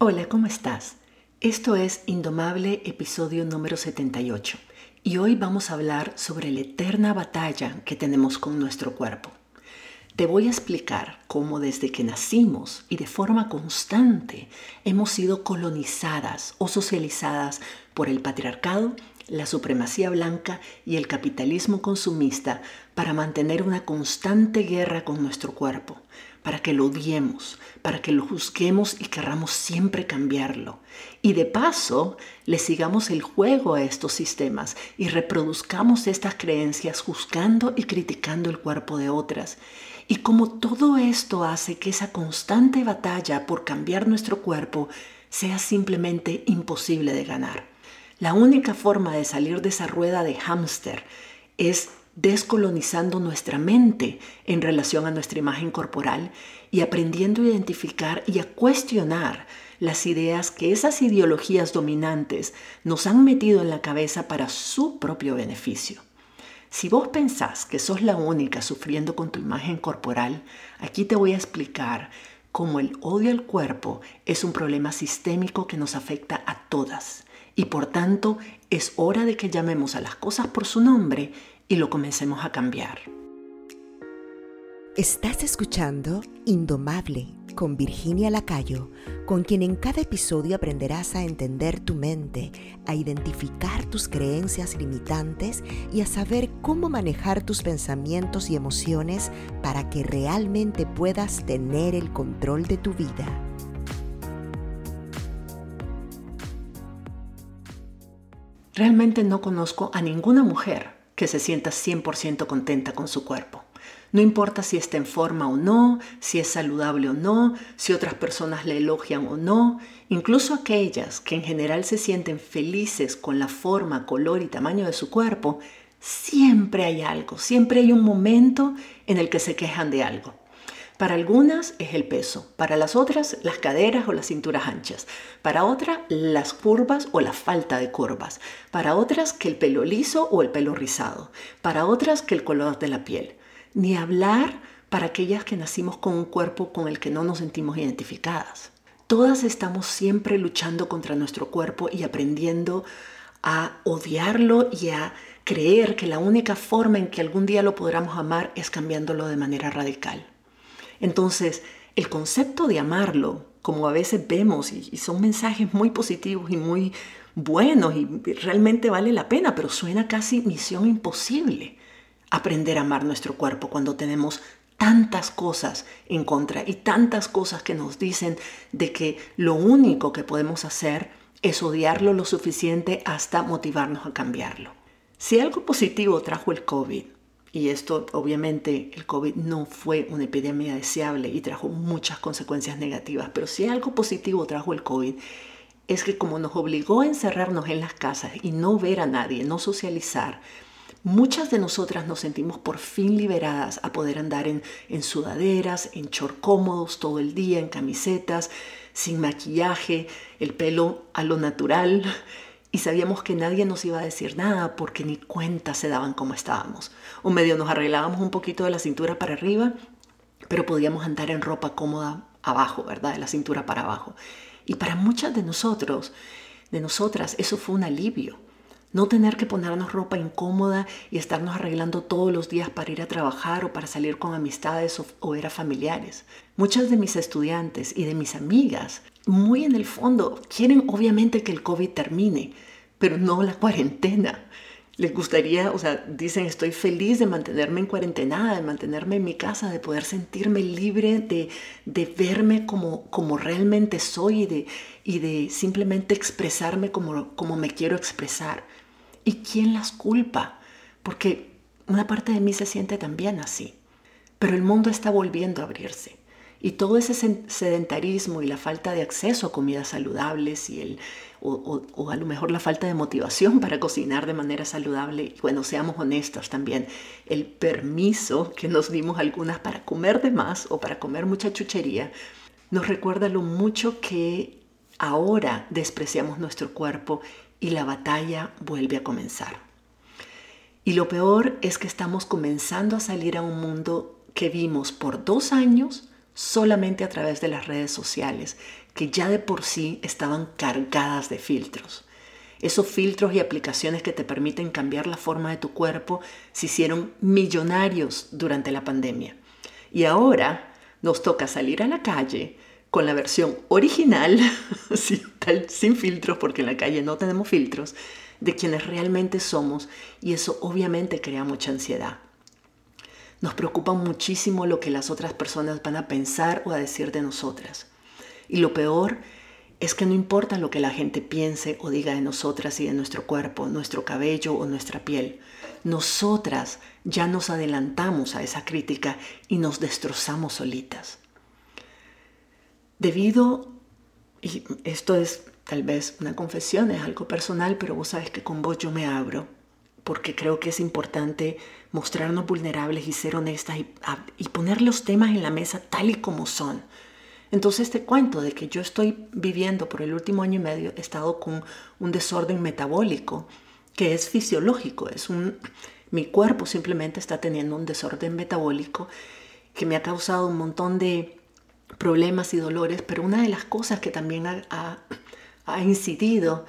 Hola, ¿cómo estás? Esto es Indomable, episodio número 78, y hoy vamos a hablar sobre la eterna batalla que tenemos con nuestro cuerpo. Te voy a explicar cómo desde que nacimos y de forma constante hemos sido colonizadas o socializadas por el patriarcado, la supremacía blanca y el capitalismo consumista para mantener una constante guerra con nuestro cuerpo, para que lo odiemos, para que lo juzguemos y querramos siempre cambiarlo. Y de paso, le sigamos el juego a estos sistemas y reproduzcamos estas creencias juzgando y criticando el cuerpo de otras. Y como todo esto hace que esa constante batalla por cambiar nuestro cuerpo sea simplemente imposible de ganar. La única forma de salir de esa rueda de hámster es descolonizando nuestra mente en relación a nuestra imagen corporal y aprendiendo a identificar y a cuestionar las ideas que esas ideologías dominantes nos han metido en la cabeza para su propio beneficio. Si vos pensás que sos la única sufriendo con tu imagen corporal, aquí te voy a explicar cómo el odio al cuerpo es un problema sistémico que nos afecta a todas y por tanto es hora de que llamemos a las cosas por su nombre y lo comencemos a cambiar. Estás escuchando Indomable con Virginia Lacayo, con quien en cada episodio aprenderás a entender tu mente, a identificar tus creencias limitantes y a saber cómo manejar tus pensamientos y emociones para que realmente puedas tener el control de tu vida. Realmente no conozco a ninguna mujer que se sienta 100% contenta con su cuerpo. No importa si está en forma o no, si es saludable o no, si otras personas le elogian o no, incluso aquellas que en general se sienten felices con la forma, color y tamaño de su cuerpo, siempre hay algo, siempre hay un momento en el que se quejan de algo. Para algunas es el peso, para las otras las caderas o las cinturas anchas, para otras las curvas o la falta de curvas, para otras que el pelo liso o el pelo rizado, para otras que el color de la piel. Ni hablar para aquellas que nacimos con un cuerpo con el que no nos sentimos identificadas. Todas estamos siempre luchando contra nuestro cuerpo y aprendiendo a odiarlo y a creer que la única forma en que algún día lo podamos amar es cambiándolo de manera radical. Entonces, el concepto de amarlo, como a veces vemos, y, son mensajes muy positivos y muy buenos y realmente vale la pena, pero suena casi misión imposible aprender a amar nuestro cuerpo cuando tenemos tantas cosas en contra y tantas cosas que nos dicen de que lo único que podemos hacer es odiarlo lo suficiente hasta motivarnos a cambiarlo. Si algo positivo trajo el COVID, y esto obviamente el COVID no fue una epidemia deseable y trajo muchas consecuencias negativas, pero si algo positivo trajo el COVID es que como nos obligó a encerrarnos en las casas y no ver a nadie, no socializar, muchas de nosotras nos sentimos por fin liberadas a poder andar en, en sudaderas, en short cómodos todo el día, en camisetas, sin maquillaje, el pelo a lo natural, y sabíamos que nadie nos iba a decir nada porque ni cuenta se daban como estábamos. O medio nos arreglábamos un poquito de la cintura para arriba, pero podíamos andar en ropa cómoda abajo, ¿verdad? De la cintura para abajo. Y para muchas de nosotros, de nosotras, eso fue un alivio. No tener que ponernos ropa incómoda y estarnos arreglando todos los días para ir a trabajar o para salir con amistades o, o, ver a familiares. Muchas de mis estudiantes y de mis amigas, muy en el fondo, quieren obviamente que el COVID termine, pero no la cuarentena. Les gustaría, o sea, dicen, estoy feliz de mantenerme en cuarentena, de mantenerme en mi casa, de poder sentirme libre, de, de verme como, como realmente soy y de, y de simplemente expresarme como, como me quiero expresar. ¿Y quién las culpa? Porque una parte de mí se siente también así. Pero el mundo está volviendo a abrirse. Y todo ese sedentarismo y la falta de acceso a comidas saludables y el, o, a lo mejor la falta de motivación para cocinar de manera saludable, y bueno, seamos honestos también, el permiso que nos dimos algunas para comer de más o para comer mucha chuchería, nos recuerda lo mucho que ahora despreciamos nuestro cuerpo y la batalla vuelve a comenzar. Y lo peor es que estamos comenzando a salir a un mundo que vimos por dos años solamente a través de las redes sociales, que ya de por sí estaban cargadas de filtros. Esos filtros y aplicaciones que te permiten cambiar la forma de tu cuerpo se hicieron millonarios durante la pandemia. Y ahora nos toca salir a la calle con la versión original, sin, filtros, porque en la calle no tenemos filtros, de quienes realmente somos y eso obviamente crea mucha ansiedad. Nos preocupa muchísimo lo que las otras personas van a pensar o a decir de nosotras. Y lo peor es que no importa lo que la gente piense o diga de nosotras y de nuestro cuerpo, nuestro cabello o nuestra piel. Nosotras ya nos adelantamos a esa crítica y nos destrozamos solitas. Debido, y esto es tal vez una confesión, es algo personal, pero vos sabes que con vos yo me abro, porque creo que es importante mostrarnos vulnerables y ser honestas y, y poner los temas en la mesa tal y como son. Entonces te cuento de que yo estoy viviendo por el último año y medio, he estado con un desorden metabólico que es fisiológico, es un, mi cuerpo simplemente está teniendo un desorden metabólico que me ha causado un montón de problemas y dolores, pero una de las cosas que también ha, incidido,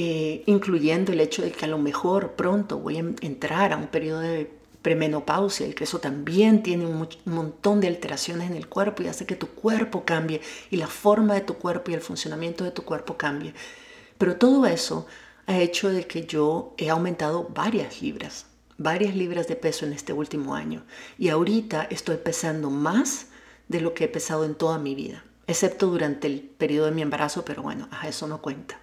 eh, incluyendo el hecho de que a lo mejor pronto voy a entrar a un periodo de premenopausia y que eso también tiene un, montón de alteraciones en el cuerpo y hace que tu cuerpo cambie y la forma de tu cuerpo y el funcionamiento de tu cuerpo cambie. Pero todo eso ha hecho de que yo he aumentado varias libras, varias libras de peso en este último año y ahorita estoy pesando más de lo que he pesado en toda mi vida, excepto durante el periodo de mi embarazo, pero bueno, eso no cuenta.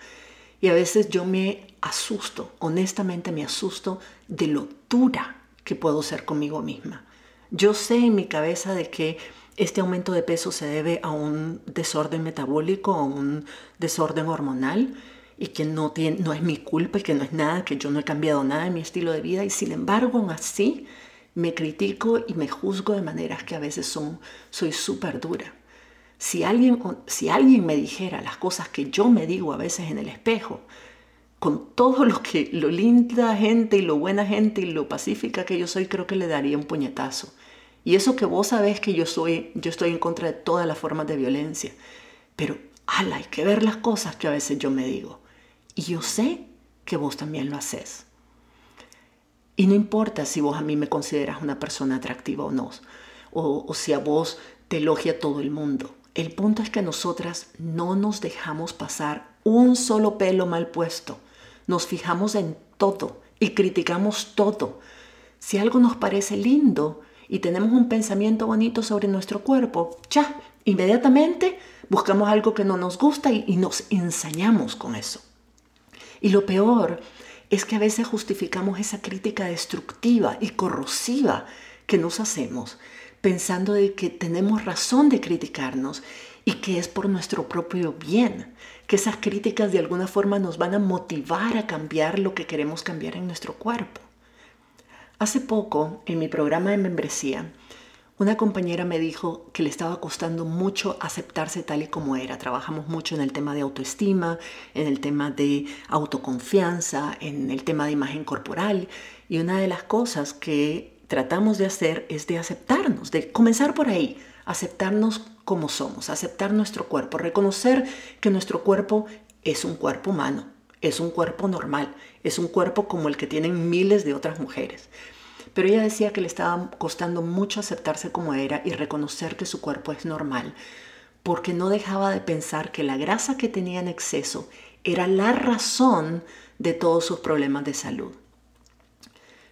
Y a veces yo me asusto, honestamente me asusto de lo dura que puedo ser conmigo misma. Yo sé en mi cabeza de que este aumento de peso se debe a un desorden metabólico, a un desorden hormonal y que no, tiene, no es mi culpa y que no es nada, que yo no he cambiado nada en mi estilo de vida y sin embargo aún así me critico y me juzgo de maneras que a veces son, soy súper dura. Si alguien, si alguien me dijera las cosas que yo me digo a veces en el espejo, con todo lo que lo linda gente y lo buena gente y lo pacífica que yo soy, creo que le daría un puñetazo. Y eso que vos sabés que yo soy, yo estoy en contra de todas las formas de violencia. Pero, ala, hay que ver las cosas que a veces yo me digo. Y yo sé que vos también lo haces. Y no importa si vos a mí me consideras una persona atractiva o no, o, o si a vos te elogia todo el mundo. El punto es que nosotras no nos dejamos pasar un solo pelo mal puesto nos fijamos en todo y criticamos todo. Si algo nos parece lindo y tenemos un pensamiento bonito sobre nuestro cuerpo, ya, inmediatamente buscamos algo que no nos gusta y, nos ensañamos con eso. Y lo peor es que a veces justificamos esa crítica destructiva y corrosiva que nos hacemos, pensando de que tenemos razón de criticarnos y que es por nuestro propio bien que esas críticas de alguna forma nos van a motivar a cambiar lo que queremos cambiar en nuestro cuerpo. Hace poco, en mi programa de membresía, una compañera me dijo que le estaba costando mucho aceptarse tal y como era. Trabajamos mucho en el tema de autoestima, en el tema de autoconfianza, en el tema de imagen corporal. Y una de las cosas que tratamos de hacer es de aceptarnos, de comenzar por ahí, aceptarnos como somos, aceptar nuestro cuerpo, reconocer que nuestro cuerpo es un cuerpo humano, es un cuerpo normal, es un cuerpo como el que tienen miles de otras mujeres. Pero ella decía que le estaba costando mucho aceptarse como era y reconocer que su cuerpo es normal, porque no dejaba de pensar que la grasa que tenía en exceso era la razón de todos sus problemas de salud.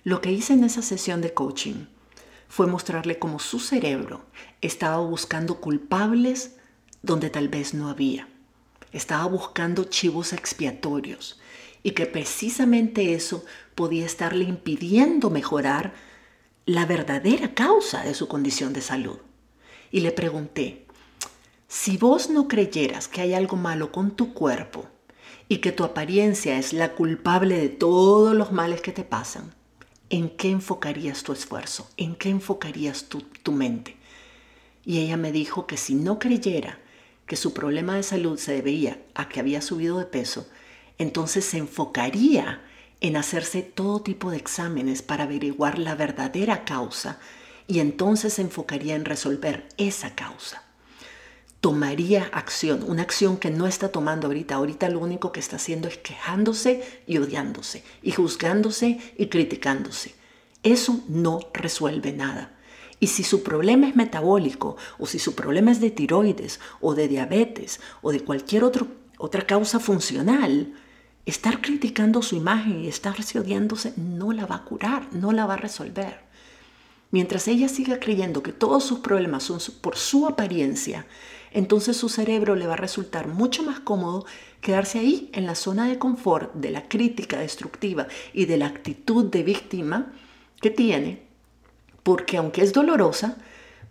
Lo que hice en esa sesión de coaching fue mostrarle cómo su cerebro estaba buscando culpables donde tal vez no había. Estaba buscando chivos expiatorios y que precisamente eso podía estarle impidiendo mejorar la verdadera causa de su condición de salud. Y le pregunté, si vos no creyeras que hay algo malo con tu cuerpo y que tu apariencia es la culpable de todos los males que te pasan, ¿en qué enfocarías tu esfuerzo? ¿En qué enfocarías tu, tu mente? Y ella me dijo que si no creyera que su problema de salud se debía a que había subido de peso, entonces se enfocaría en hacerse todo tipo de exámenes para averiguar la verdadera causa y entonces se enfocaría en resolver esa causa. Tomaría acción, una acción que no está tomando ahorita. Ahorita lo único que está haciendo es quejándose y odiándose, y juzgándose y criticándose. Eso no resuelve nada. Y si su problema es metabólico, o si su problema es de tiroides, o de diabetes, o de cualquier otra causa funcional, estar criticando su imagen y estarse odiándose no la va a curar, no la va a resolver. Mientras ella siga creyendo que todos sus problemas son por su apariencia, entonces su cerebro le va a resultar mucho más cómodo quedarse ahí en la zona de confort de la crítica destructiva y de la actitud de víctima que tiene, porque aunque es dolorosa,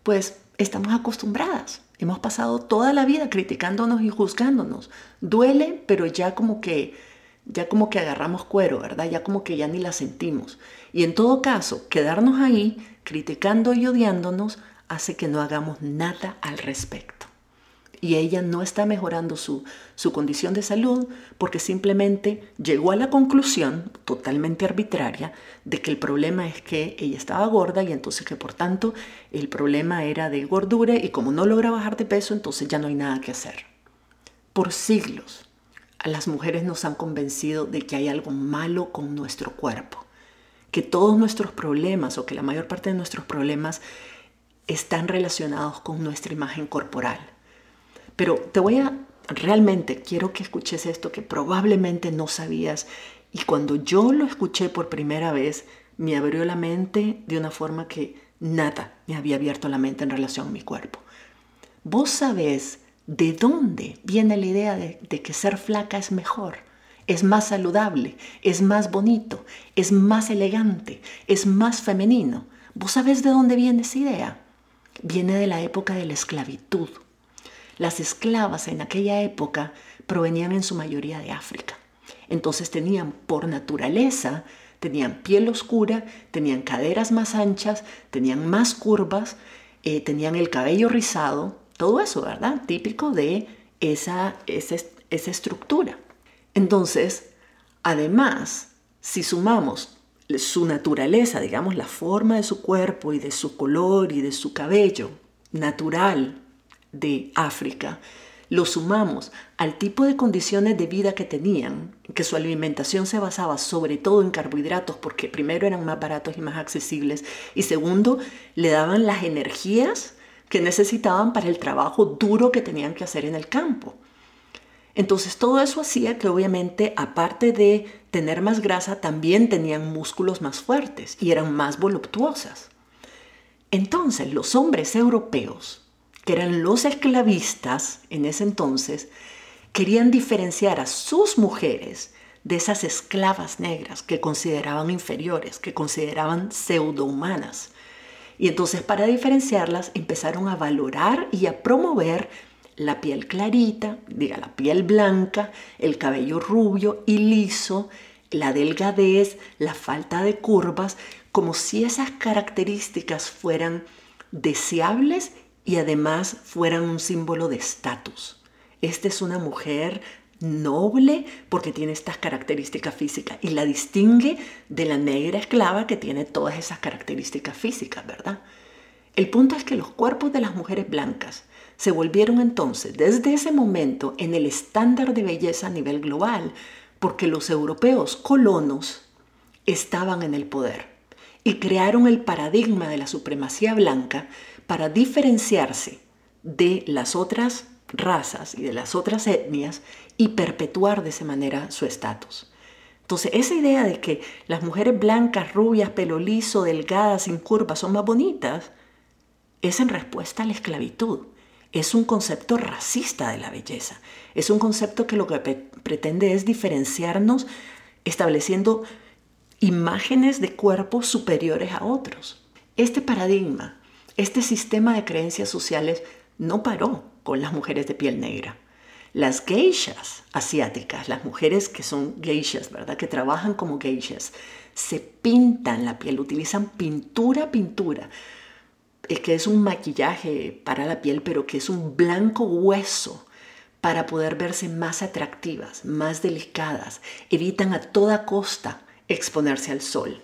pues estamos acostumbradas. Hemos pasado toda la vida criticándonos y juzgándonos. Duele, pero ya como que ya como que agarramos cuero, ¿verdad? Ya como que ya ni la sentimos. Y en todo caso, quedarnos ahí criticando y odiándonos hace que no hagamos nada al respecto y ella no está mejorando su, su condición de salud porque simplemente llegó a la conclusión totalmente arbitraria de que el problema es que ella estaba gorda y entonces que por tanto el problema era de gordura y como no logra bajar de peso entonces ya no hay nada que hacer. Por siglos a las mujeres nos han convencido de que hay algo malo con nuestro cuerpo, que todos nuestros problemas o que la mayor parte de nuestros problemas están relacionados con nuestra imagen corporal pero te voy a, realmente quiero que escuches esto que probablemente no sabías y cuando yo lo escuché por primera vez me abrió la mente de una forma que nada me había abierto la mente en relación a mi cuerpo. Vos sabés de dónde viene la idea de, que ser flaca es mejor es más saludable, es más bonito, es más elegante, es más femenino. ¿Vos sabés de dónde viene esa idea? Viene de la época de la esclavitud. Las esclavas en aquella época provenían en su mayoría de África. Entonces tenían por naturaleza, tenían piel oscura, tenían caderas más anchas, tenían más curvas, eh, tenían el cabello rizado, todo eso, ¿verdad? Típico de esa, esa, esa estructura. Entonces, además, si sumamos su naturaleza, digamos, la forma de su cuerpo y de su color y de su cabello natural, de África, lo sumamos al tipo de condiciones de vida que tenían, que su alimentación se basaba sobre todo en carbohidratos, porque primero eran más baratos y más accesibles, y segundo, le daban las energías que necesitaban para el trabajo duro que tenían que hacer en el campo. Entonces todo eso hacía que obviamente, aparte de tener más grasa, también tenían músculos más fuertes y eran más voluptuosas. Entonces los hombres europeos que eran los esclavistas en ese entonces, querían diferenciar a sus mujeres de esas esclavas negras que consideraban inferiores, que consideraban pseudohumanas. Y entonces para diferenciarlas empezaron a valorar y a promover la piel clarita, diga la piel blanca, el cabello rubio y liso, la delgadez, la falta de curvas, como si esas características fueran deseables y además fueran un símbolo de estatus. Esta es una mujer noble porque tiene estas características físicas y la distingue de la negra esclava que tiene todas esas características físicas, ¿verdad? El punto es que los cuerpos de las mujeres blancas se volvieron entonces desde ese momento en el estándar de belleza a nivel global porque los europeos colonos estaban en el poder y crearon el paradigma de la supremacía blanca para diferenciarse de las otras razas y de las otras etnias y perpetuar de esa manera su estatus. Entonces, esa idea de que las mujeres blancas, rubias, pelo liso, delgadas, sin curvas son más bonitas, es en respuesta a la esclavitud. Es un concepto racista de la belleza. Es un concepto que lo que pretende es diferenciarnos estableciendo imágenes de cuerpos superiores a otros. Este paradigma este sistema de creencias sociales no paró con las mujeres de piel negra. Las geishas asiáticas, las mujeres que son geishas, ¿verdad? Que trabajan como geishas, se pintan la piel, utilizan pintura, pintura, que es un maquillaje para la piel, pero que es un blanco hueso para poder verse más atractivas, más delicadas. Evitan a toda costa exponerse al sol.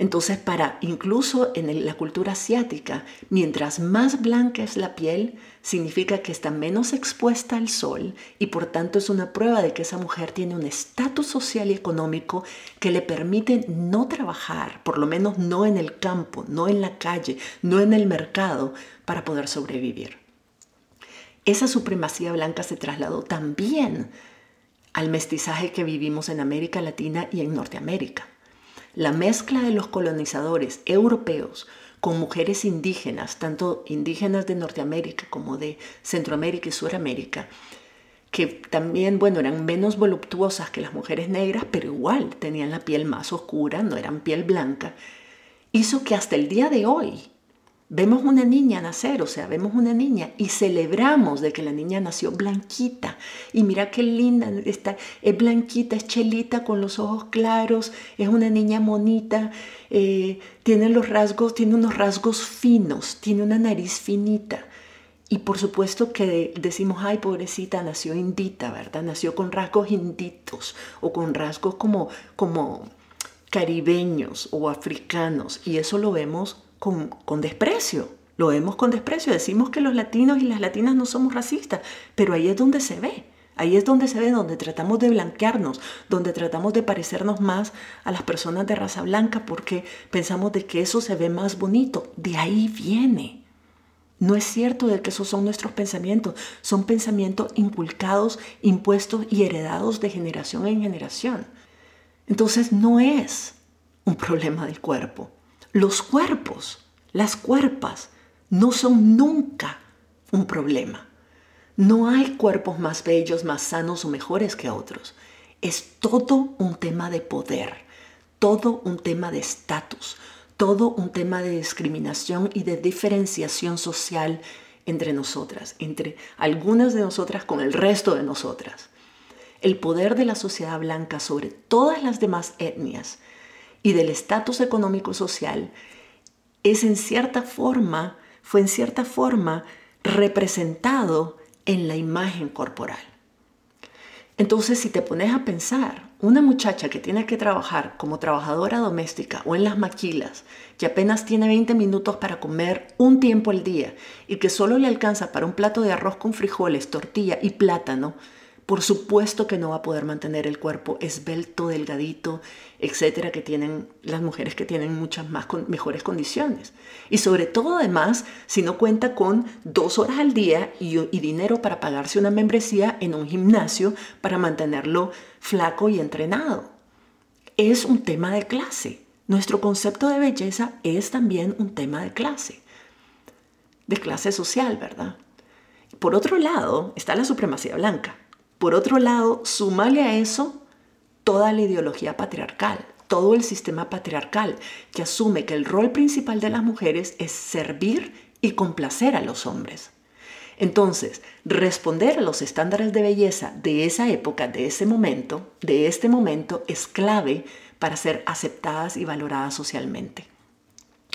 Entonces, para incluso en la cultura asiática, mientras más blanca es la piel, significa que está menos expuesta al sol y por tanto es una prueba de que esa mujer tiene un estatus social y económico que le permite no trabajar, por lo menos no en el campo, no en la calle, no en el mercado, para poder sobrevivir. Esa supremacía blanca se trasladó también al mestizaje que vivimos en América Latina y en Norteamérica. La mezcla de los colonizadores europeos con mujeres indígenas, tanto indígenas de Norteamérica como de Centroamérica y Suramérica, que también, bueno, eran menos voluptuosas que las mujeres negras, pero igual tenían la piel más oscura, no eran piel blanca, hizo que hasta el día de hoy Vemos una niña nacer, o sea, vemos una niña y celebramos de que la niña nació blanquita. Y mira qué linda, está, es blanquita, es chelita con los ojos claros, es una niña monita, eh, tiene los rasgos, tiene unos rasgos finos, tiene una nariz finita. Y por supuesto que decimos, ay, pobrecita, nació indita, ¿verdad? Nació con rasgos inditos o con rasgos como, como caribeños o africanos. Y eso lo vemos con, desprecio. Lo vemos con desprecio. Decimos que los latinos y las latinas no somos racistas, pero ahí es donde se ve. Ahí es donde se ve, donde tratamos de blanquearnos, donde tratamos de parecernos más a las personas de raza blanca porque pensamos de que eso se ve más bonito. De ahí viene. No es cierto de que esos son nuestros pensamientos, son pensamientos inculcados, impuestos y heredados de generación en generación. Entonces no es un problema del cuerpo, los cuerpos, las cuerpas, no son nunca un problema. No hay cuerpos más bellos, más sanos o mejores que otros. Es todo un tema de poder, todo un tema de estatus, todo un tema de discriminación y de diferenciación social entre nosotras, entre algunas de nosotras con el resto de nosotras. El poder de la sociedad blanca sobre todas las demás etnias y del estatus económico social es en cierta forma, fue en cierta forma representado en la imagen corporal. Entonces, si te pones a pensar, una muchacha que tiene que trabajar como trabajadora doméstica o en las maquilas, que apenas tiene 20 minutos para comer un tiempo al día y que solo le alcanza para un plato de arroz con frijoles, tortilla y plátano, por supuesto que no va a poder mantener el cuerpo esbelto, delgadito, etcétera, que tienen las mujeres que tienen muchas más mejores condiciones. Y sobre todo, además, si no cuenta con dos horas al día y, y dinero para pagarse una membresía en un gimnasio para mantenerlo flaco y entrenado. Es un tema de clase. Nuestro concepto de belleza es también un tema de clase, de clase social, ¿verdad? Por otro lado, está la supremacía blanca. Por otro lado, súmale a eso toda la ideología patriarcal, todo el sistema patriarcal que asume que el rol principal de las mujeres es servir y complacer a los hombres. Entonces, responder a los estándares de belleza de esa época, de ese momento, de este momento, es clave para ser aceptadas y valoradas socialmente.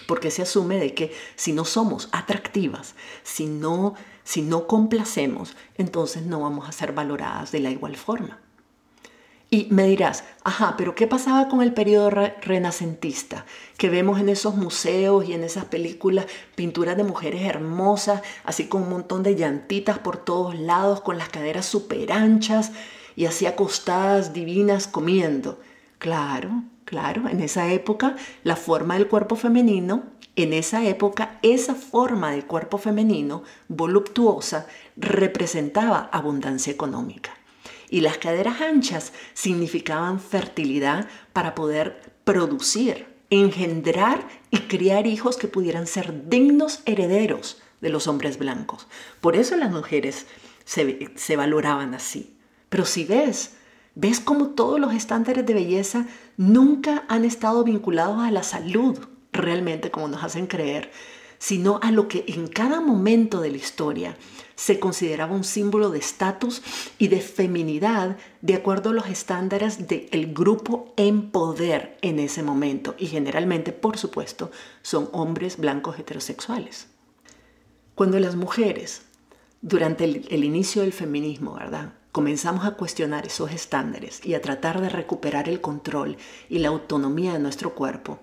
Porque se asume de que si no somos atractivas, si no si no complacemos, entonces no vamos a ser valoradas de la igual forma. Y me dirás, ajá, pero ¿qué pasaba con el periodo renacentista? Que vemos en esos museos y en esas películas pinturas de mujeres hermosas, así con un montón de llantitas por todos lados, con las caderas súper anchas y así acostadas, divinas, comiendo. Claro, claro, en esa época la forma del cuerpo femenino en esa época, esa forma de cuerpo femenino voluptuosa representaba abundancia económica. Y las caderas anchas significaban fertilidad para poder producir, engendrar y criar hijos que pudieran ser dignos herederos de los hombres blancos. Por eso las mujeres se, se valoraban así. Pero si ves, ves como todos los estándares de belleza nunca han estado vinculados a la salud realmente como nos hacen creer, sino a lo que en cada momento de la historia se consideraba un símbolo de estatus y de feminidad de acuerdo a los estándares del grupo en poder en ese momento. Y generalmente, por supuesto, son hombres blancos heterosexuales. Cuando las mujeres, durante el, el inicio del feminismo, ¿verdad? comenzamos a cuestionar esos estándares y a tratar de recuperar el control y la autonomía de nuestro cuerpo,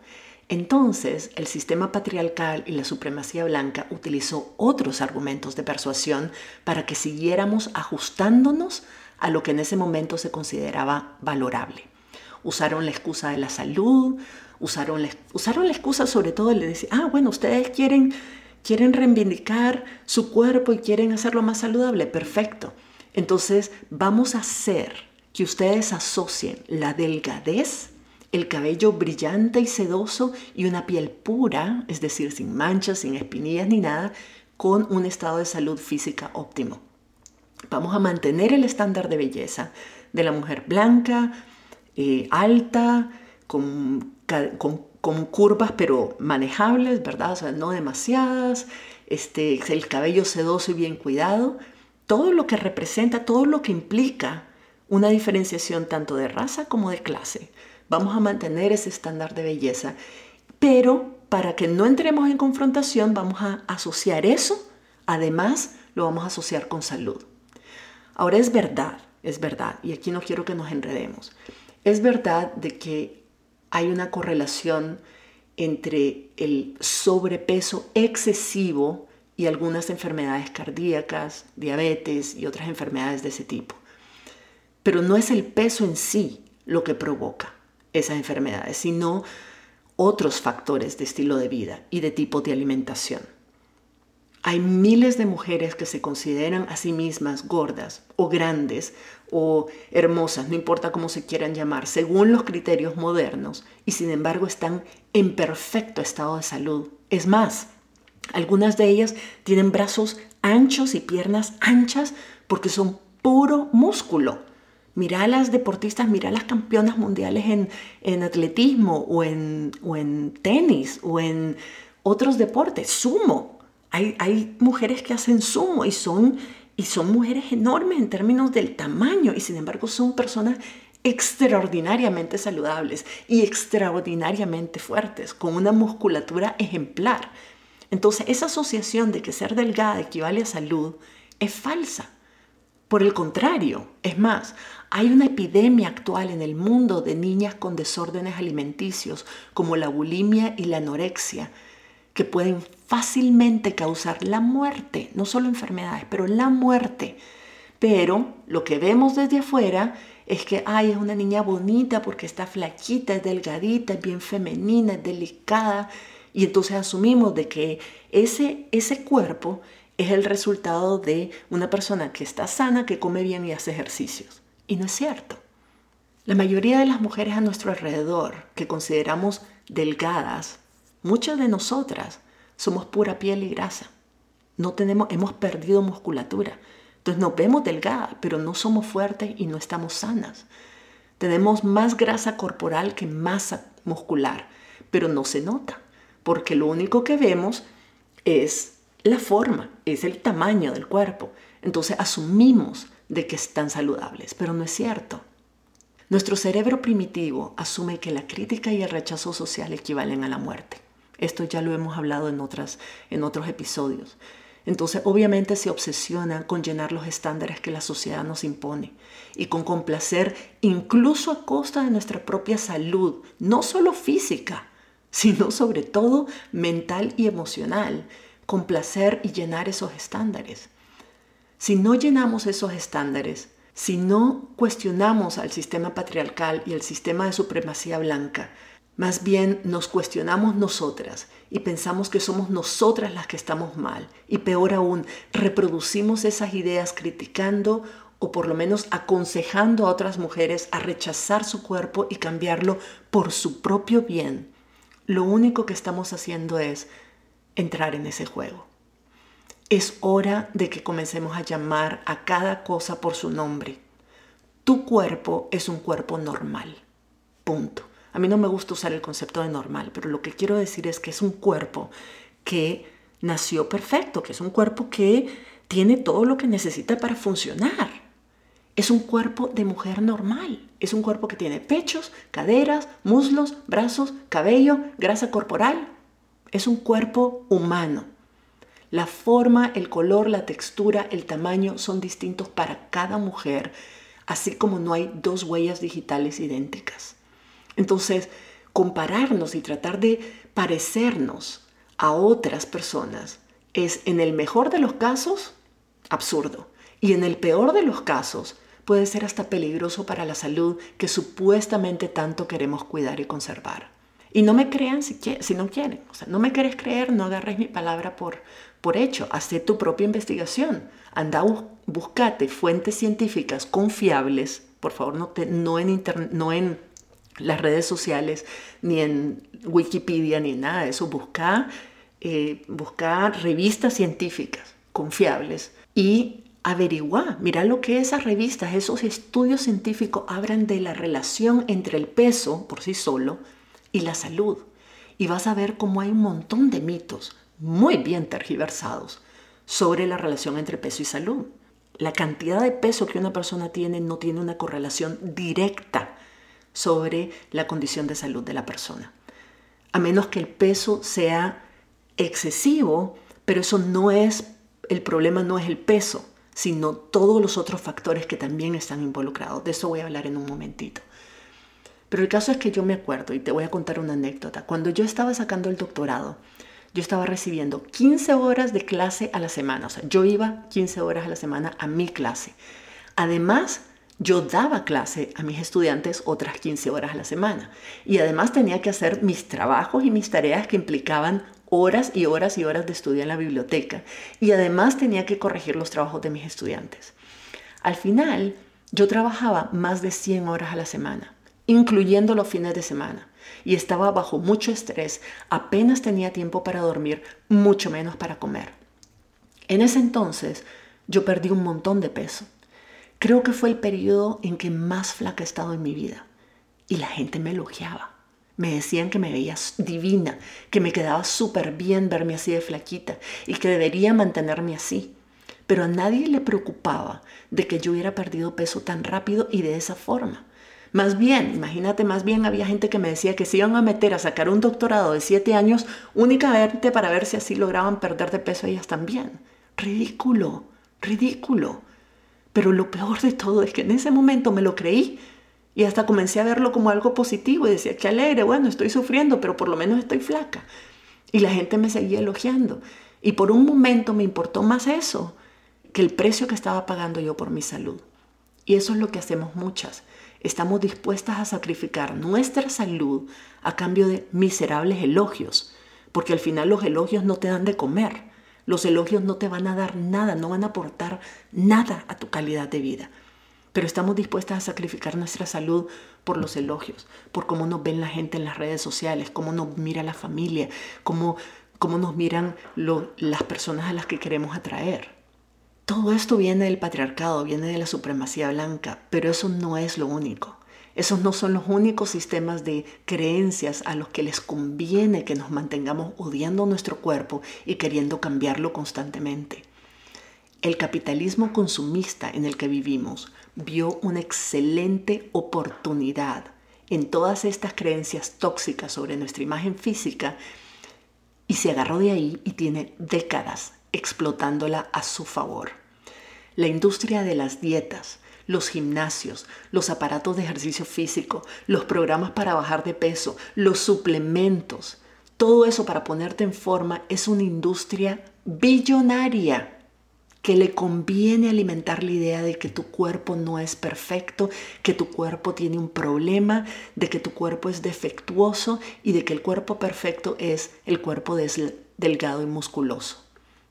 Entonces, el sistema patriarcal y la supremacía blanca utilizó otros argumentos de persuasión para que siguiéramos ajustándonos a lo que en ese momento se consideraba valorable. Usaron la excusa de la salud, usaron la, usaron la excusa sobre todo de decir, ah, bueno, ustedes quieren, quieren reivindicar su cuerpo y quieren hacerlo más saludable, perfecto. Entonces, vamos a hacer que ustedes asocien la delgadez el cabello brillante y sedoso y una piel pura, es decir, sin manchas, sin espinillas ni nada, con un estado de salud física óptimo. Vamos a mantener el estándar de belleza de la mujer blanca, eh, alta, con, curvas pero manejables, ¿verdad? O sea, no demasiadas, este, el cabello sedoso y bien cuidado, todo lo que representa, todo lo que implica una diferenciación tanto de raza como de clase. Vamos a mantener ese estándar de belleza, pero para que no entremos en confrontación vamos a asociar eso, además lo vamos a asociar con salud. Ahora es verdad, es verdad, y aquí no quiero que nos enredemos, es verdad de que hay una correlación entre el sobrepeso excesivo y algunas enfermedades cardíacas, diabetes y otras enfermedades de ese tipo. Pero no es el peso en sí lo que provoca esas enfermedades, sino otros factores de estilo de vida y de tipo de alimentación. Hay miles de mujeres que se consideran a sí mismas gordas o grandes o hermosas, no importa cómo se quieran llamar, según los criterios modernos, y sin embargo están en perfecto estado de salud. Es más, algunas de ellas tienen brazos anchos y piernas anchas porque son puro músculo Mira a las deportistas, mira a las campeonas mundiales en, atletismo o en, o en, tenis o en otros deportes, sumo. Hay, hay, mujeres que hacen sumo y son, y son mujeres enormes en términos del tamaño y sin embargo son personas extraordinariamente saludables y extraordinariamente fuertes, con una musculatura ejemplar. Entonces esa asociación de que ser delgada equivale a salud es falsa. Por el contrario, es más, hay una epidemia actual en el mundo de niñas con desórdenes alimenticios como la bulimia y la anorexia, que pueden fácilmente causar la muerte, no solo enfermedades, pero la muerte. Pero lo que vemos desde afuera es que, ay, es una niña bonita porque está flaquita, es delgadita, es bien femenina, es delicada. Y entonces asumimos de que ese, ese cuerpo es el resultado de una persona que está sana, que come bien y hace ejercicios. Y no es cierto. La mayoría de las mujeres a nuestro alrededor que consideramos delgadas, muchas de nosotras somos pura piel y grasa. No tenemos, hemos perdido musculatura. Entonces nos vemos delgadas, pero no somos fuertes y no estamos sanas. Tenemos más grasa corporal que masa muscular, pero no se nota, porque lo único que vemos es la forma, es el tamaño del cuerpo. Entonces asumimos de que están saludables, pero no es cierto. Nuestro cerebro primitivo asume que la crítica y el rechazo social equivalen a la muerte. Esto ya lo hemos hablado en, otras, en otros episodios. Entonces, obviamente se obsesiona con llenar los estándares que la sociedad nos impone y con complacer incluso a costa de nuestra propia salud, no solo física, sino sobre todo mental y emocional, complacer y llenar esos estándares. Si no llenamos esos estándares, si no cuestionamos al sistema patriarcal y al sistema de supremacía blanca, más bien nos cuestionamos nosotras y pensamos que somos nosotras las que estamos mal. Y peor aún, reproducimos esas ideas criticando o por lo menos aconsejando a otras mujeres a rechazar su cuerpo y cambiarlo por su propio bien. Lo único que estamos haciendo es entrar en ese juego. Es hora de que comencemos a llamar a cada cosa por su nombre. Tu cuerpo es un cuerpo normal. Punto. A mí no me gusta usar el concepto de normal, pero lo que quiero decir es que es un cuerpo que nació perfecto, que es un cuerpo que tiene todo lo que necesita para funcionar. Es un cuerpo de mujer normal. Es un cuerpo que tiene pechos, caderas, muslos, brazos, cabello, grasa corporal. Es un cuerpo humano. La forma, el color, la textura, el tamaño son distintos para cada mujer, así como no hay dos huellas digitales idénticas. Entonces, compararnos y tratar de parecernos a otras personas es, en el mejor de los casos, absurdo. Y en el peor de los casos, puede ser hasta peligroso para la salud que supuestamente tanto queremos cuidar y conservar. Y no me crean si, si no quieren. O sea, no me quieres creer, no agarres mi palabra por, por hecho. Haz tu propia investigación. Anda, buscate fuentes científicas confiables. Por favor, no, te, no, en no en las redes sociales, ni en Wikipedia, ni nada de eso. Busca, eh, busca revistas científicas confiables y averigua, mira lo que esas revistas, esos estudios científicos hablan de la relación entre el peso por sí solo y la salud. Y vas a ver cómo hay un montón de mitos muy bien tergiversados sobre la relación entre peso y salud. La cantidad de peso que una persona tiene no tiene una correlación directa sobre la condición de salud de la persona. A menos que el peso sea excesivo, pero eso no es, el problema no es el peso, sino todos los otros factores que también están involucrados. De eso voy a hablar en un momentito. Pero el caso es que yo me acuerdo, y te voy a contar una anécdota, cuando yo estaba sacando el doctorado, yo estaba recibiendo 15 horas de clase a la semana, o sea, yo iba 15 horas a la semana a mi clase. Además, yo daba clase a mis estudiantes otras 15 horas a la semana. Y además tenía que hacer mis trabajos y mis tareas que implicaban horas y horas y horas de estudio en la biblioteca. Y además tenía que corregir los trabajos de mis estudiantes. Al final, yo trabajaba más de 100 horas a la semana, incluyendo los fines de semana. Y estaba bajo mucho estrés, apenas tenía tiempo para dormir, mucho menos para comer. En ese entonces, yo perdí un montón de peso. Creo que fue el periodo en que más flaca he estado en mi vida. Y la gente me elogiaba. Me decían que me veía divina, que me quedaba súper bien verme así de flaquita y que debería mantenerme así. Pero a nadie le preocupaba de que yo hubiera perdido peso tan rápido y de esa forma. Más bien, imagínate, más bien había gente que me decía que se iban a meter a sacar un doctorado de siete años únicamente para ver si así lograban perder de peso ellas también. Ridículo, ridículo. Pero lo peor de todo es que en ese momento me lo creí y hasta comencé a verlo como algo positivo y decía, qué alegre, bueno, estoy sufriendo, pero por lo menos estoy flaca. Y la gente me seguía elogiando. Y por un momento me importó más eso que el precio que estaba pagando yo por mi salud. Y eso es lo que hacemos muchas. Estamos dispuestas a sacrificar nuestra salud a cambio de miserables elogios, porque al final los elogios no te dan de comer. Los elogios no te van a dar nada, no van a aportar nada a tu calidad de vida pero estamos dispuestas a sacrificar nuestra salud por los elogios, por cómo nos ven la gente en las redes sociales, cómo nos mira la familia, cómo, cómo nos miran las personas a las que queremos atraer. Todo esto viene del patriarcado, viene de la supremacía blanca, pero eso no es lo único. Esos no son los únicos sistemas de creencias a los que les conviene que nos mantengamos odiando nuestro cuerpo y queriendo cambiarlo constantemente. El capitalismo consumista en el que vivimos vio una excelente oportunidad en todas estas creencias tóxicas sobre nuestra imagen física y se agarró de ahí y tiene décadas explotándola a su favor. La industria de las dietas, los gimnasios, los aparatos de ejercicio físico, los programas para bajar de peso, los suplementos, todo eso para ponerte en forma es una industria billonaria que le conviene alimentar la idea de que tu cuerpo no es perfecto, que tu cuerpo tiene un problema, de que tu cuerpo es defectuoso y de que el cuerpo perfecto es el cuerpo delgado y musculoso.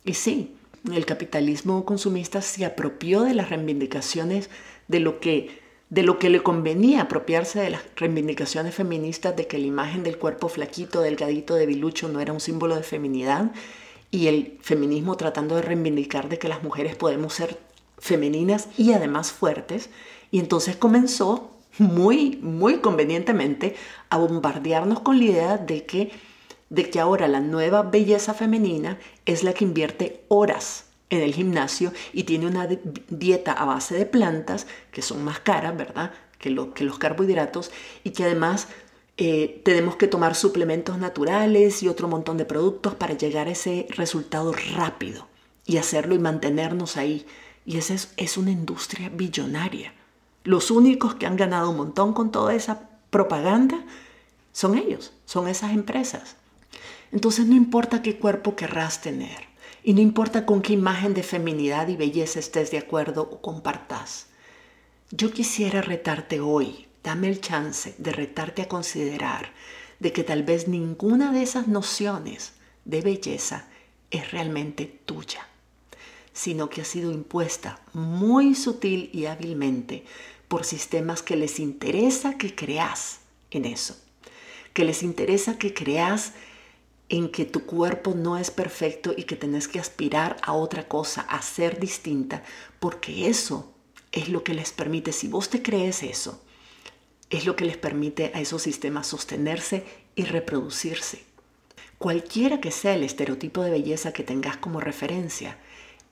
Y sí, el capitalismo consumista se apropió de las reivindicaciones de lo que de lo que le convenía apropiarse de las reivindicaciones feministas de que la imagen del cuerpo flaquito, delgadito, debilucho no era un símbolo de feminidad y el feminismo tratando de reivindicar de que las mujeres podemos ser femeninas y además fuertes. Y entonces comenzó muy, muy convenientemente a bombardearnos con la idea de que, de que ahora la nueva belleza femenina es la que invierte horas en el gimnasio y tiene una dieta a base de plantas que son más caras, ¿verdad? Que, lo, que los carbohidratos y que además eh, tenemos que tomar suplementos naturales y otro montón de productos para llegar a ese resultado rápido y hacerlo y mantenernos ahí. Y esa es, es una industria billonaria. Los únicos que han ganado un montón con toda esa propaganda son ellos, son esas empresas. Entonces no importa qué cuerpo querrás tener y no importa con qué imagen de feminidad y belleza estés de acuerdo o compartas. Yo quisiera retarte hoy, dame el chance de retarte a considerar de que tal vez ninguna de esas nociones de belleza es realmente tuya, sino que ha sido impuesta muy sutil y hábilmente por sistemas que les interesa que creas en eso, que les interesa que creas en que tu cuerpo no es perfecto y que tenés que aspirar a otra cosa, a ser distinta, porque eso es lo que les permite, si vos te crees eso, es lo que les permite a esos sistemas sostenerse y reproducirse. Cualquiera que sea el estereotipo de belleza que tengas como referencia,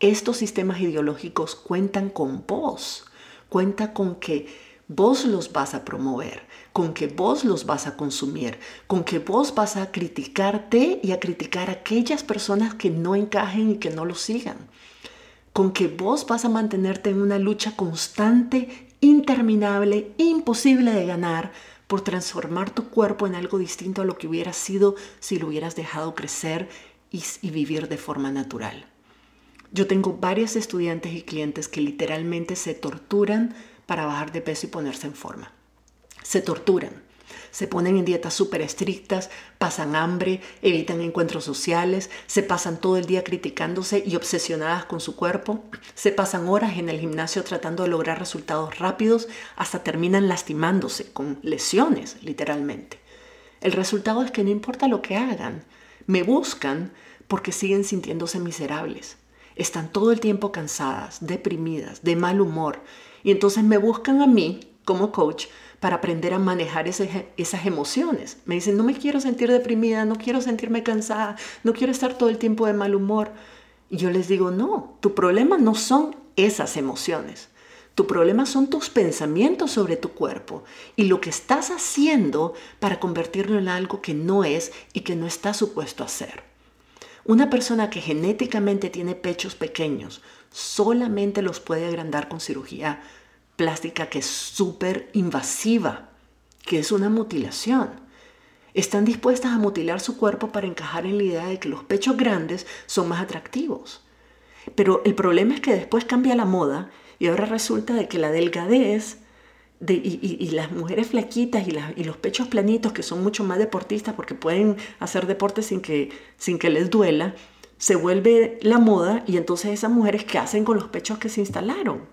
estos sistemas ideológicos cuentan con vos, cuenta con que vos los vas a promover, con que vos los vas a consumir, con que vos vas a criticarte y a criticar a aquellas personas que no encajen y que no lo sigan, con que vos vas a mantenerte en una lucha constante, interminable, imposible de ganar por transformar tu cuerpo en algo distinto a lo que hubiera sido si lo hubieras dejado crecer y, y vivir de forma natural. Yo tengo varias estudiantes y clientes que literalmente se torturan para bajar de peso y ponerse en forma. Se torturan, se ponen en dietas súper estrictas, pasan hambre, evitan encuentros sociales, se pasan todo el día criticándose y obsesionadas con su cuerpo, se pasan horas en el gimnasio tratando de lograr resultados rápidos, hasta terminan lastimándose con lesiones, literalmente. El resultado es que no importa lo que hagan, me buscan porque siguen sintiéndose miserables. Están todo el tiempo cansadas, deprimidas, de mal humor y entonces me buscan a mí como coach para aprender a manejar esas emociones. Me dicen, no me quiero sentir deprimida, no quiero sentirme cansada, no quiero estar todo el tiempo de mal humor. Y yo les digo, no, tu problema no son esas emociones. Tu problema son tus pensamientos sobre tu cuerpo y lo que estás haciendo para convertirlo en algo que no es y que no está supuesto a ser. Una persona que genéticamente tiene pechos pequeños solamente los puede agrandar con cirugía plástica que es súper invasiva, que es una mutilación. Están dispuestas a mutilar su cuerpo para encajar en la idea de que los pechos grandes son más atractivos. Pero el problema es que después cambia la moda y ahora resulta de que la delgadez y, las mujeres flaquitas y, los pechos planitos, que son mucho más deportistas porque pueden hacer deporte sin que, sin que les duela, se vuelve la moda y entonces esas mujeres que hacen con los pechos que se instalaron.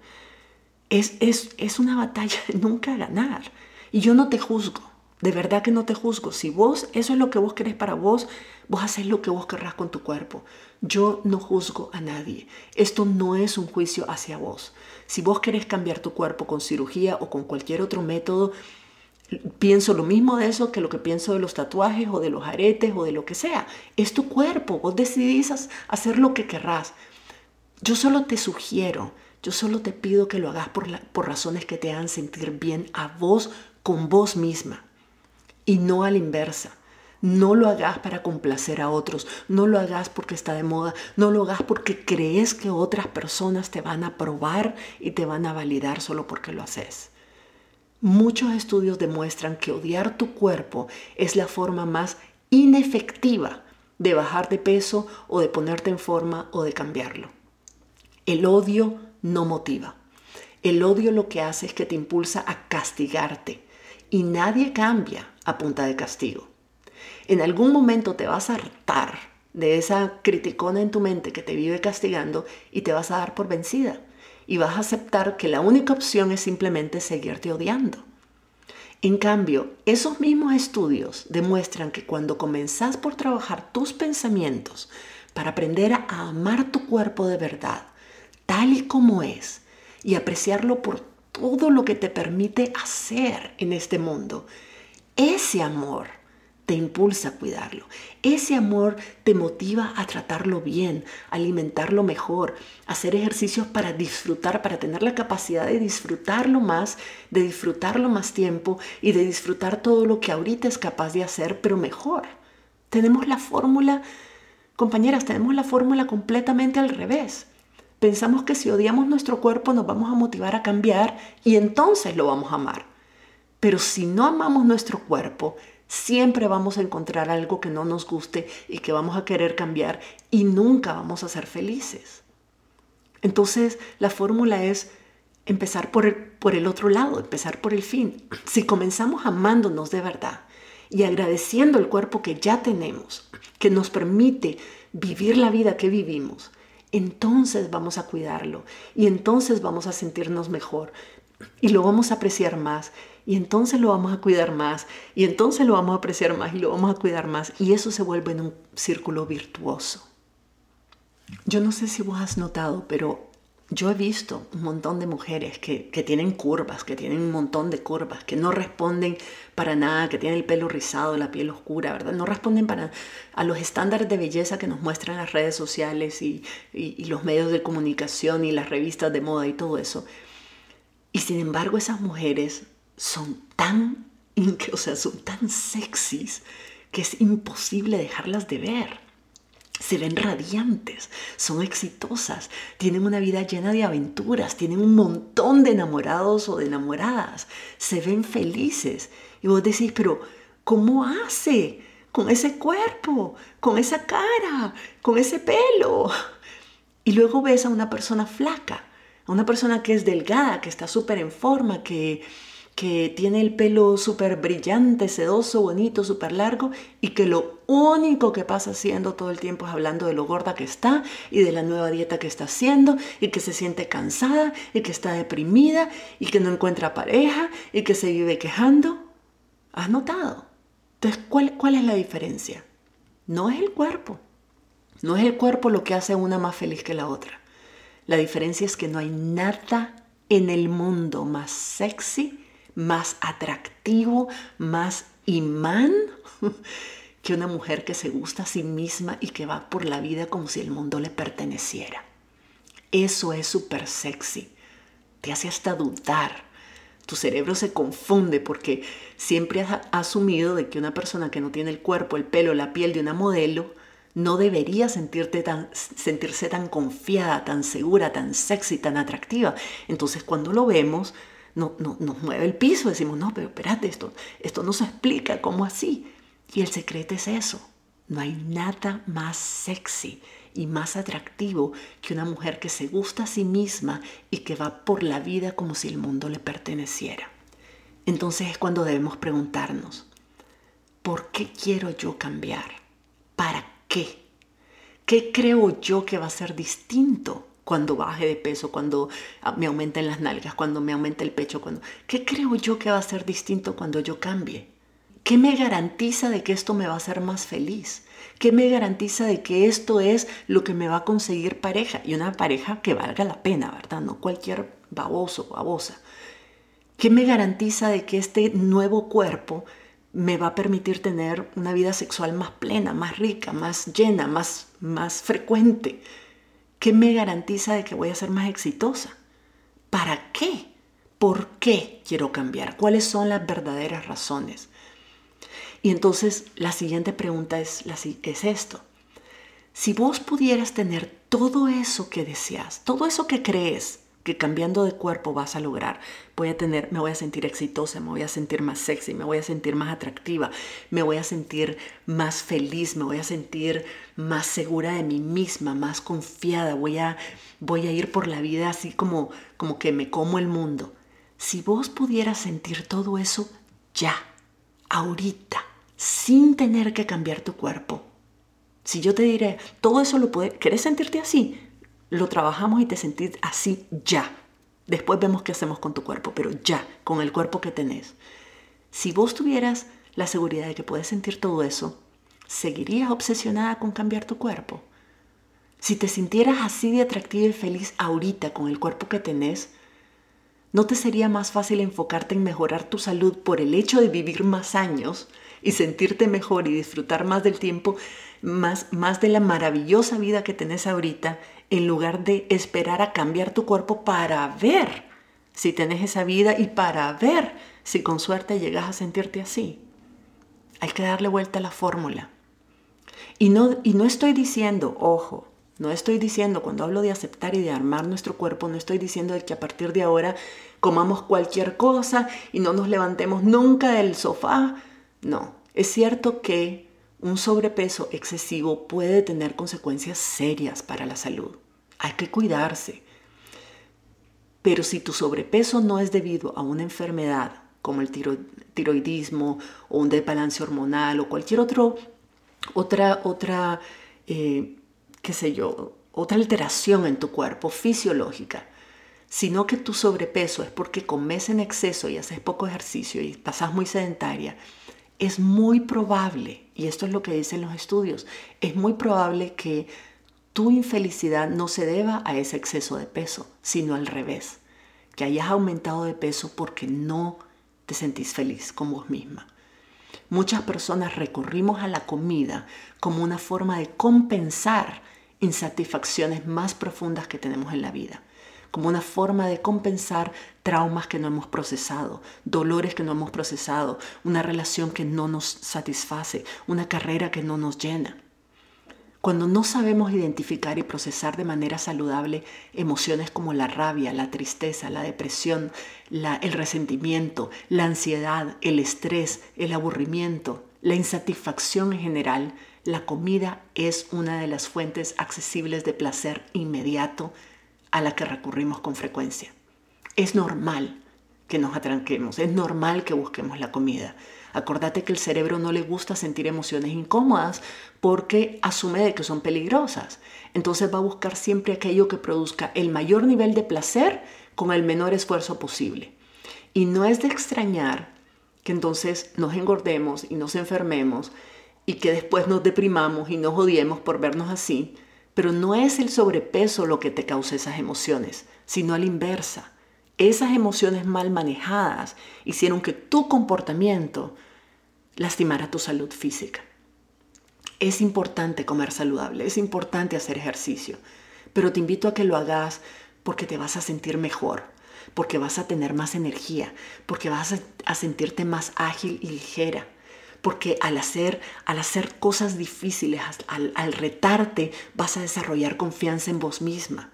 Es, es, es una batalla de nunca ganar. Y yo no te juzgo, de verdad que no te juzgo. Si vos, eso es lo que vos querés para vos, vos haces lo que vos querrás con tu cuerpo. Yo no juzgo a nadie. Esto no es un juicio hacia vos. Si vos querés cambiar tu cuerpo con cirugía o con cualquier otro método, pienso lo mismo de eso que lo que pienso de los tatuajes o de los aretes o de lo que sea. Es tu cuerpo, vos decidís hacer lo que querrás. Yo solo te sugiero, yo solo te pido que lo hagas por, por razones que te hagan sentir bien a vos con vos misma y no a la inversa. No lo hagas para complacer a otros, no lo hagas porque está de moda, no lo hagas porque crees que otras personas te van a aprobar y te van a validar solo porque lo haces. Muchos estudios demuestran que odiar tu cuerpo es la forma más inefectiva de bajar de peso o de ponerte en forma o de cambiarlo. El odio no motiva. El odio lo que hace es que te impulsa a castigarte y nadie cambia a punta de castigo. En algún momento te vas a hartar de esa criticona en tu mente que te vive castigando y te vas a dar por vencida y vas a aceptar que la única opción es simplemente seguirte odiando. En cambio, esos mismos estudios demuestran que cuando comenzás por trabajar tus pensamientos para aprender a amar tu cuerpo de verdad, tal y como es, y apreciarlo por todo lo que te permite hacer en este mundo, ese amor te impulsa a cuidarlo. Ese amor te motiva a tratarlo bien, alimentarlo mejor, hacer ejercicios para disfrutar, para tener la capacidad de disfrutarlo más, de disfrutarlo más tiempo y de disfrutar todo lo que ahorita es capaz de hacer, pero mejor. Tenemos la fórmula, compañeras, tenemos la fórmula completamente al revés. Pensamos que si odiamos nuestro cuerpo nos vamos a motivar a cambiar y entonces lo vamos a amar. Pero si no amamos nuestro cuerpo, Siempre vamos a encontrar algo que no nos guste y que vamos a querer cambiar y nunca vamos a ser felices. Entonces, la fórmula es empezar por el, por el otro lado, empezar por el fin. Si comenzamos amándonos de verdad y agradeciendo el cuerpo que ya tenemos, que nos permite vivir la vida que vivimos, entonces vamos a cuidarlo y entonces vamos a sentirnos mejor y lo vamos a apreciar más y entonces lo vamos a cuidar más y entonces lo vamos a apreciar más y lo vamos a cuidar más y eso se vuelve en un círculo virtuoso. Yo no sé si vos has notado, pero yo he visto un montón de mujeres que, que, tienen curvas, que tienen un montón de curvas, que no responden para nada, que tienen el pelo rizado, la piel oscura, ¿verdad? No responden para, a los estándares de belleza que nos muestran las redes sociales y, y, los medios de comunicación y las revistas de moda y todo eso. Y sin embargo esas mujeres son tan, o sea, son tan sexys que es imposible dejarlas de ver se ven radiantes, son exitosas, tienen una vida llena de aventuras, tienen un montón de enamorados o de enamoradas, se ven felices. Y vos decís, pero ¿cómo hace? Con ese cuerpo, con esa cara, con ese pelo. Y luego ves a una persona flaca, a una persona que es delgada, que está súper en forma, que que tiene el pelo súper brillante, sedoso, bonito, súper largo y que lo único que pasa haciendo todo el tiempo es hablando de lo gorda que está y de la nueva dieta que está haciendo y que se siente cansada y que está deprimida y que no encuentra pareja y que se vive quejando. ¿Has notado? Entonces, ¿cuál, cuál es la diferencia? No es el cuerpo. No es el cuerpo lo que hace a una más feliz que la otra. La diferencia es que no hay nada en el mundo más sexy más atractivo, más imán que una mujer que se gusta a sí misma y que va por la vida como si el mundo le perteneciera. Eso es súper sexy. Te hace hasta dudar. Tu cerebro se confunde porque siempre has asumido de que una persona que no tiene el cuerpo, el pelo, la piel de una modelo, no debería sentirte tan, sentirse tan confiada, tan segura, tan sexy, tan atractiva. Entonces cuando lo vemos, no, nos mueve el piso, decimos, no, pero espérate, esto, esto no se explica, ¿cómo así? Y el secreto es eso, no hay nada más sexy y más atractivo que una mujer que se gusta a sí misma y que va por la vida como si el mundo le perteneciera. Entonces es cuando debemos preguntarnos, ¿por qué quiero yo cambiar? ¿Para qué? ¿Qué creo yo que va a ser distinto cuando baje de peso, cuando me aumenten las nalgas, cuando me aumente el pecho, cuando ¿qué creo yo que va a ser distinto cuando yo cambie? ¿Qué me garantiza de que esto me va a hacer más feliz? ¿Qué me garantiza de que esto es lo que me va a conseguir pareja? Y una pareja que valga la pena, ¿verdad? No cualquier baboso babosa. ¿Qué me garantiza de que este nuevo cuerpo me va a permitir tener una vida sexual más plena, más rica, más llena, más, más frecuente? ¿Qué me garantiza de que voy a ser más exitosa? ¿Para qué? ¿Por qué quiero cambiar? ¿Cuáles son las verdaderas razones? Y entonces la siguiente pregunta es, es esto. Si vos pudieras tener todo eso que deseas, todo eso que crees, que cambiando de cuerpo vas a lograr. Voy a tener, me voy a sentir exitosa, me voy a sentir más sexy, me voy a sentir más atractiva, me voy a sentir más feliz, me voy a sentir más segura de mí misma, más confiada, voy a, voy a ir por la vida así como, como que me como el mundo. Si vos pudieras sentir todo eso ya, ahorita, sin tener que cambiar tu cuerpo, si yo te diré, todo eso lo puedes, ¿querés sentirte así? lo trabajamos y te sentís así ya. Después vemos qué hacemos con tu cuerpo, pero ya, con el cuerpo que tenés. Si vos tuvieras la seguridad de que puedes sentir todo eso, ¿seguirías obsesionada con cambiar tu cuerpo? Si te sintieras así de atractiva y feliz ahorita con el cuerpo que tenés, ¿no te sería más fácil enfocarte en mejorar tu salud por el hecho de vivir más años y sentirte mejor y disfrutar más del tiempo, más, más de la maravillosa vida que tenés ahorita en lugar de esperar a cambiar tu cuerpo para ver si tenés esa vida y para ver si con suerte llegas a sentirte así. Hay que darle vuelta a la fórmula. Y no, y no estoy diciendo, ojo, no estoy diciendo, cuando hablo de aceptar y de armar nuestro cuerpo, no estoy diciendo que a partir de ahora comamos cualquier cosa y no nos levantemos nunca del sofá. No, Es cierto que un sobrepeso excesivo puede tener consecuencias serias para la salud. Hay que cuidarse. Pero si tu sobrepeso no es debido a una enfermedad como el tiroidismo o un desbalance hormonal o cualquier otro, otra, otra, eh, qué sé yo, otra alteración en tu cuerpo fisiológica, sino que tu sobrepeso es porque comes en exceso y haces poco ejercicio y pasas muy sedentaria, es muy probable, y esto es lo que dicen los estudios, es muy probable que tu infelicidad no se deba a ese exceso de peso, sino al revés, que hayas aumentado de peso porque no te sentís feliz con vos misma. Muchas personas recurrimos a la comida como una forma de compensar insatisfacciones más profundas que tenemos en la vida, como una forma de compensar traumas que no hemos procesado, dolores que no hemos procesado, una relación que no nos satisface, una carrera que no nos llena. Cuando no sabemos identificar y procesar de manera saludable emociones como la rabia, la tristeza, la depresión, el resentimiento, la ansiedad, el estrés, el aburrimiento, la insatisfacción en general, la comida es una de las fuentes accesibles de placer inmediato a la que recurrimos con frecuencia. Es normal que nos atranquemos, es normal que busquemos la comida. Acordate que el cerebro no le gusta sentir emociones incómodas porque asume de que son peligrosas. Entonces va a buscar siempre aquello que produzca el mayor nivel de placer con el menor esfuerzo posible. Y no es de extrañar que entonces nos engordemos y nos enfermemos y que después nos deprimamos y nos odiemos por vernos así, pero no es el sobrepeso lo que te causa esas emociones, sino a la inversa. Esas emociones mal manejadas hicieron que tu comportamiento lastimara tu salud física. Es importante comer saludable, es importante hacer ejercicio, pero te invito a que lo hagas porque te vas a sentir mejor, porque vas a tener más energía, porque vas a, sentirte más ágil y ligera, porque al hacer, al hacer cosas difíciles, al, retarte, vas a desarrollar confianza en vos misma,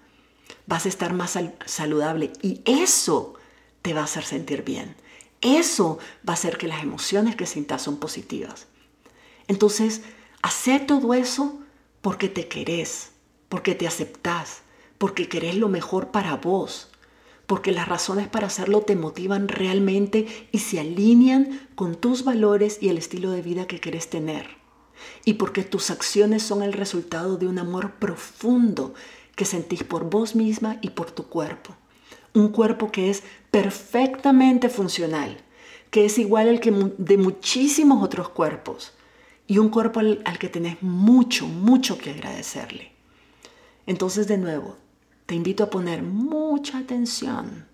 vas a estar más saludable y eso te va a hacer sentir bien. Eso va a hacer que las emociones que sientas son positivas. Entonces, hacer todo eso porque te querés, porque te aceptás, porque querés lo mejor para vos, porque las razones para hacerlo te motivan realmente y se alinean con tus valores y el estilo de vida que querés tener. Y porque tus acciones son el resultado de un amor profundo que sentís por vos misma y por tu cuerpo un cuerpo que es perfectamente funcional, que es igual al que de muchísimos otros cuerpos y un cuerpo al, al que tenés mucho, mucho que agradecerle. Entonces, de nuevo, te invito a poner mucha atención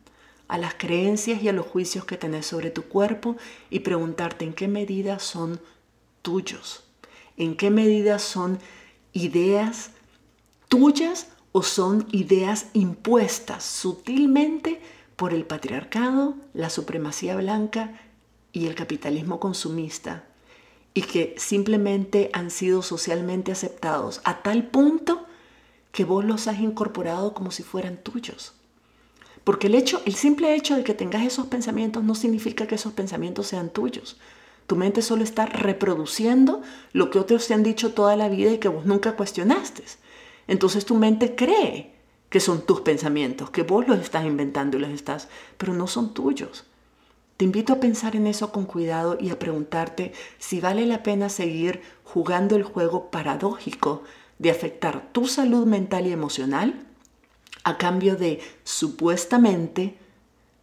a las creencias y a los juicios que tenés sobre tu cuerpo y preguntarte en qué medida son tuyos, en qué medida son ideas tuyas o son ideas impuestas sutilmente por el patriarcado, la supremacía blanca y el capitalismo consumista, y que simplemente han sido socialmente aceptados a tal punto que vos los has incorporado como si fueran tuyos. Porque el hecho, el simple hecho de que tengas esos pensamientos no significa que esos pensamientos sean tuyos. Tu mente solo está reproduciendo lo que otros te han dicho toda la vida y que vos nunca cuestionaste. Entonces tu mente cree que son tus pensamientos, que vos los estás inventando y los estás, pero no son tuyos. Te invito a pensar en eso con cuidado y a preguntarte si vale la pena seguir jugando el juego paradójico de afectar tu salud mental y emocional a cambio de supuestamente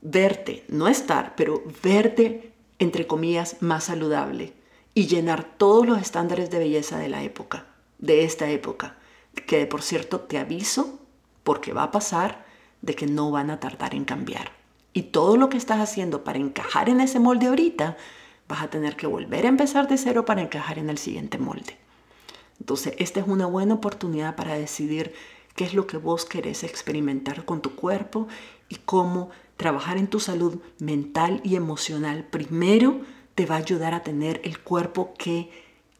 verte, no estar, pero verte, entre comillas, más saludable y llenar todos los estándares de belleza de la época, de esta época que por cierto te aviso, porque va a pasar, de que no van a tardar en cambiar. Y todo lo que estás haciendo para encajar en ese molde ahorita, vas a tener que volver a empezar de cero para encajar en el siguiente molde. Entonces, esta es una buena oportunidad para decidir qué es lo que vos querés experimentar con tu cuerpo y cómo trabajar en tu salud mental y emocional primero te va a ayudar a tener el cuerpo que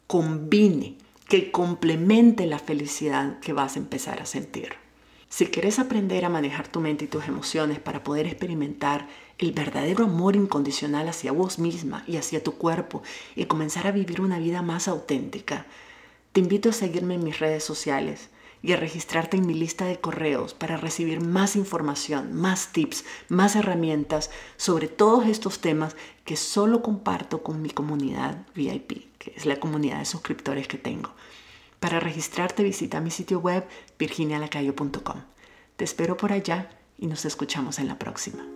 combine que complemente la felicidad que vas a empezar a sentir. Si quieres aprender a manejar tu mente y tus emociones para poder experimentar el verdadero amor incondicional hacia vos misma y hacia tu cuerpo y comenzar a vivir una vida más auténtica, te invito a seguirme en mis redes sociales y a registrarte en mi lista de correos para recibir más información, más tips, más herramientas sobre todos estos temas que solo comparto con mi comunidad VIP, que es la comunidad de suscriptores que tengo. Para registrarte visita mi sitio web virginialacayo.com. Te espero por allá y nos escuchamos en la próxima.